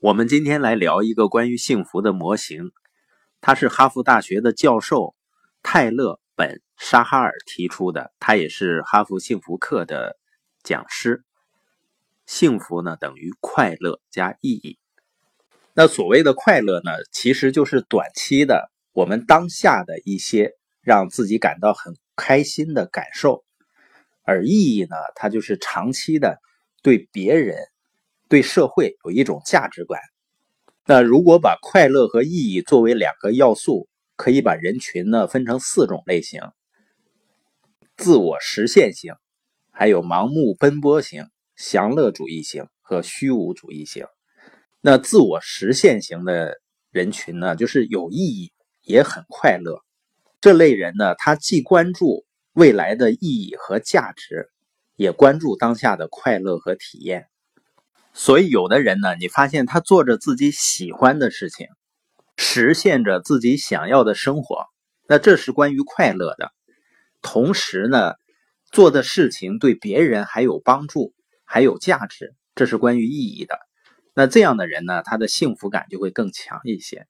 我们今天来聊一个关于幸福的模型，他是哈佛大学的教授泰勒·本·沙哈尔提出的，他也是哈佛幸福课的讲师。幸福呢等于快乐加意义。那所谓的快乐呢，其实就是短期的我们当下的一些让自己感到很开心的感受，而意义呢，它就是长期的对别人。对社会有一种价值观。那如果把快乐和意义作为两个要素，可以把人群呢分成四种类型：自我实现型，还有盲目奔波型、享乐主义型和虚无主义型。那自我实现型的人群呢，就是有意义也很快乐。这类人呢，他既关注未来的意义和价值，也关注当下的快乐和体验。所以，有的人呢，你发现他做着自己喜欢的事情，实现着自己想要的生活，那这是关于快乐的。同时呢，做的事情对别人还有帮助，还有价值，这是关于意义的。那这样的人呢，他的幸福感就会更强一些。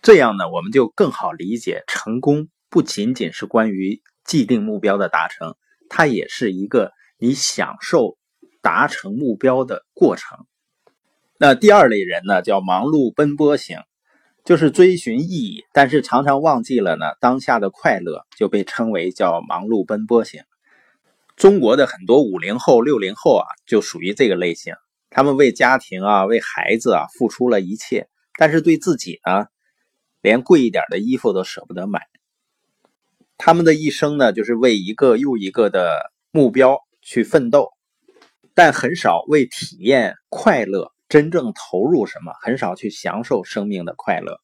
这样呢，我们就更好理解，成功不仅仅是关于既定目标的达成，它也是一个你享受。达成目标的过程。那第二类人呢，叫忙碌奔波型，就是追寻意义，但是常常忘记了呢当下的快乐，就被称为叫忙碌奔波型。中国的很多五零后、六零后啊，就属于这个类型。他们为家庭啊、为孩子啊付出了一切，但是对自己呢，连贵一点的衣服都舍不得买。他们的一生呢，就是为一个又一个的目标去奋斗。但很少为体验快乐真正投入什么，很少去享受生命的快乐。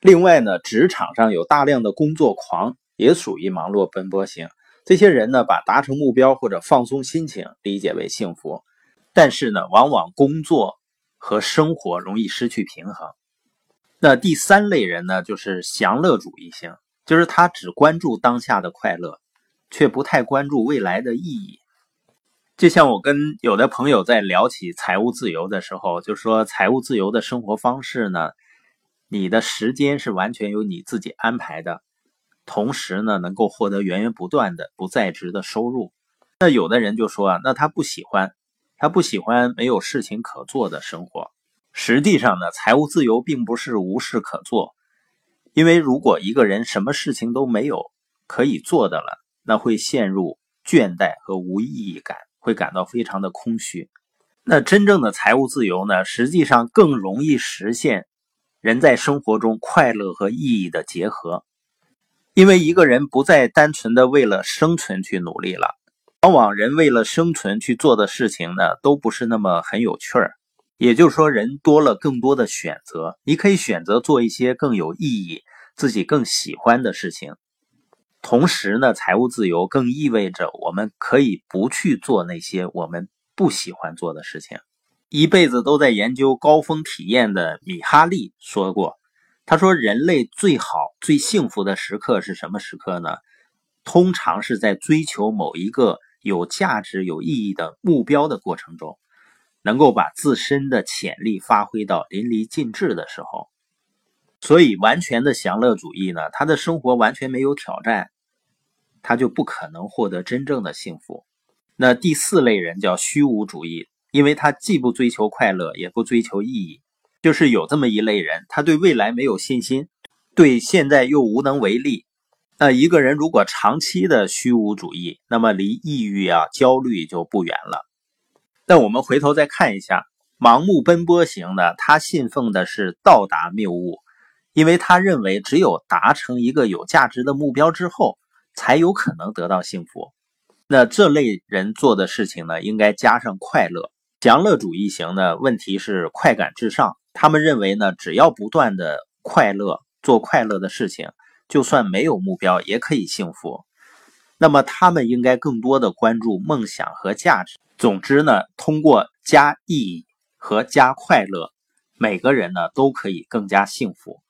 另外呢，职场上有大量的工作狂，也属于忙碌奔波型。这些人呢，把达成目标或者放松心情理解为幸福，但是呢，往往工作和生活容易失去平衡。那第三类人呢，就是享乐主义型，就是他只关注当下的快乐，却不太关注未来的意义。就像我跟有的朋友在聊起财务自由的时候，就说财务自由的生活方式呢，你的时间是完全由你自己安排的，同时呢，能够获得源源不断的不在职的收入。那有的人就说啊，那他不喜欢，他不喜欢没有事情可做的生活。实际上呢，财务自由并不是无事可做，因为如果一个人什么事情都没有可以做的了，那会陷入倦怠和无意义感。会感到非常的空虚。那真正的财务自由呢？实际上更容易实现人在生活中快乐和意义的结合。因为一个人不再单纯的为了生存去努力了，往往人为了生存去做的事情呢，都不是那么很有趣儿。也就是说，人多了更多的选择，你可以选择做一些更有意义、自己更喜欢的事情。同时呢，财务自由更意味着我们可以不去做那些我们不喜欢做的事情。一辈子都在研究高峰体验的米哈利说过：“他说，人类最好、最幸福的时刻是什么时刻呢？通常是在追求某一个有价值、有意义的目标的过程中，能够把自身的潜力发挥到淋漓尽致的时候。所以，完全的享乐主义呢，他的生活完全没有挑战。”他就不可能获得真正的幸福。那第四类人叫虚无主义，因为他既不追求快乐，也不追求意义。就是有这么一类人，他对未来没有信心，对现在又无能为力。那一个人如果长期的虚无主义，那么离抑郁啊、焦虑就不远了。那我们回头再看一下，盲目奔波型的，他信奉的是到达谬误，因为他认为只有达成一个有价值的目标之后。才有可能得到幸福。那这类人做的事情呢，应该加上快乐。享乐主义型呢问题是快感至上，他们认为呢，只要不断的快乐，做快乐的事情，就算没有目标也可以幸福。那么他们应该更多的关注梦想和价值。总之呢，通过加意义和加快乐，每个人呢都可以更加幸福。